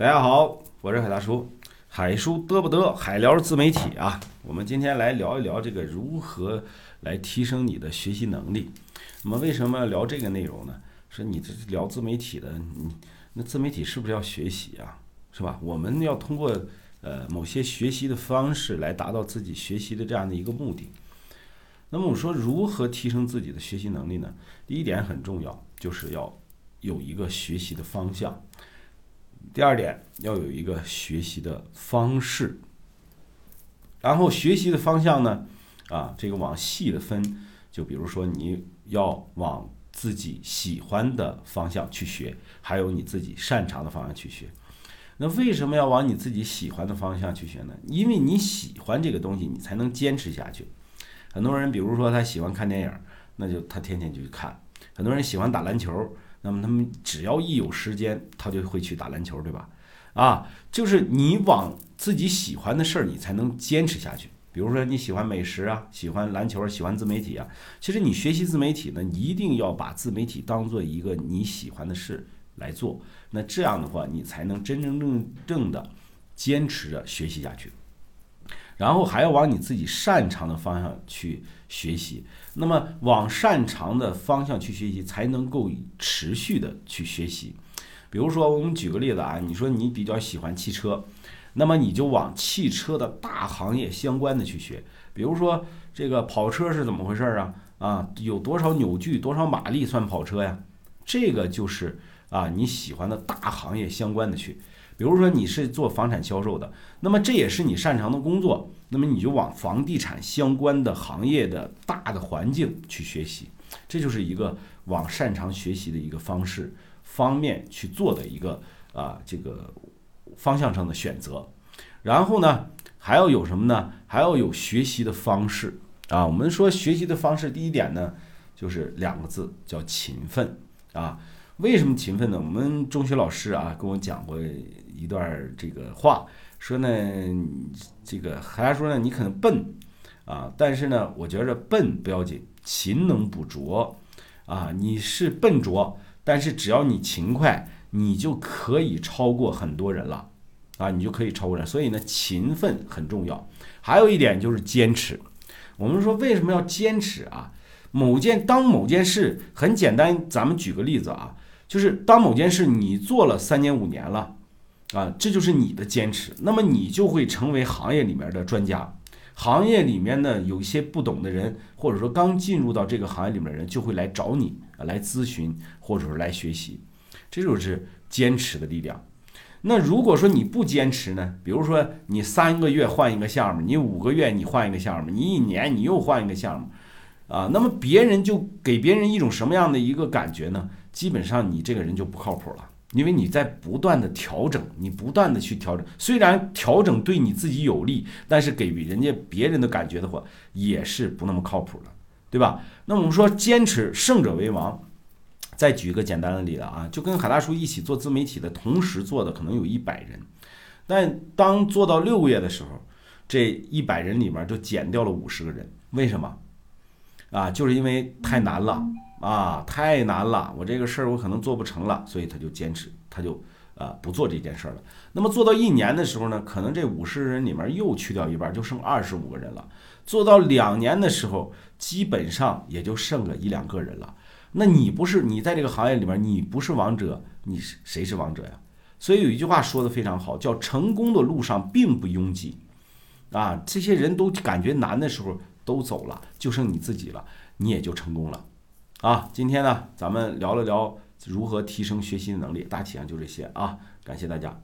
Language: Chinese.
大家好，我是海大叔，海叔嘚不嘚，海聊自媒体啊。我们今天来聊一聊这个如何来提升你的学习能力。那么为什么要聊这个内容呢？说你这聊自媒体的，你那自媒体是不是要学习啊？是吧？我们要通过呃某些学习的方式来达到自己学习的这样的一个目的。那么我说如何提升自己的学习能力呢？第一点很重要，就是要有一个学习的方向。第二点要有一个学习的方式。然后学习的方向呢，啊，这个往细的分，就比如说你要往自己喜欢的方向去学，还有你自己擅长的方向去学。那为什么要往你自己喜欢的方向去学呢？因为你喜欢这个东西，你才能坚持下去。很多人，比如说他喜欢看电影，那就他天天就去看；很多人喜欢打篮球，那么他们只要一有时间，他就会去打篮球，对吧？啊，就是你往自己喜欢的事儿，你才能坚持下去。比如说你喜欢美食啊，喜欢篮球，喜欢自媒体啊。其实你学习自媒体呢，一定要把自媒体当做一个你喜欢的事来做。那这样的话，你才能真真正正的坚持着学习下去。然后还要往你自己擅长的方向去学习。那么往擅长的方向去学习，才能够持续的去学习。比如说，我们举个例子啊，你说你比较喜欢汽车，那么你就往汽车的大行业相关的去学。比如说，这个跑车是怎么回事啊？啊，有多少扭矩、多少马力算跑车呀？这个就是啊你喜欢的大行业相关的去。比如说你是做房产销售的，那么这也是你擅长的工作，那么你就往房地产相关的行业的大的环境去学习。这就是一个往擅长学习的一个方式。方面去做的一个啊，这个方向上的选择，然后呢，还要有什么呢？还要有学习的方式啊。我们说学习的方式，第一点呢，就是两个字，叫勤奋啊。为什么勤奋呢？我们中学老师啊跟我讲过一段这个话，说呢，这个还说呢，你可能笨啊，但是呢，我觉着笨不要紧，勤能补拙啊。你是笨拙。但是只要你勤快，你就可以超过很多人了，啊，你就可以超过人。所以呢，勤奋很重要。还有一点就是坚持。我们说为什么要坚持啊？某件当某件事很简单，咱们举个例子啊，就是当某件事你做了三年五年了，啊，这就是你的坚持。那么你就会成为行业里面的专家。行业里面呢，有一些不懂的人，或者说刚进入到这个行业里面的人，就会来找你啊，来咨询，或者是来学习，这就是坚持的力量。那如果说你不坚持呢？比如说你三个月换一个项目，你五个月你换一个项目，你一年你又换一个项目，啊，那么别人就给别人一种什么样的一个感觉呢？基本上你这个人就不靠谱了。因为你在不断的调整，你不断的去调整，虽然调整对你自己有利，但是给予人家别人的感觉的话，也是不那么靠谱的，对吧？那我们说坚持胜者为王。再举一个简单的例子啊，就跟海大叔一起做自媒体的同时做的可能有一百人，但当做到六个月的时候，这一百人里面就减掉了五十个人，为什么？啊，就是因为太难了。啊，太难了！我这个事儿我可能做不成了，所以他就坚持，他就啊不做这件事儿了。那么做到一年的时候呢，可能这五十人里面又去掉一半，就剩二十五个人了。做到两年的时候，基本上也就剩个一两个人了。那你不是你在这个行业里面，你不是王者，你是谁是王者呀？所以有一句话说的非常好，叫成功的路上并不拥挤，啊，这些人都感觉难的时候都走了，就剩你自己了，你也就成功了。啊，今天呢，咱们聊了聊如何提升学习的能力，大体上就这些啊，感谢大家。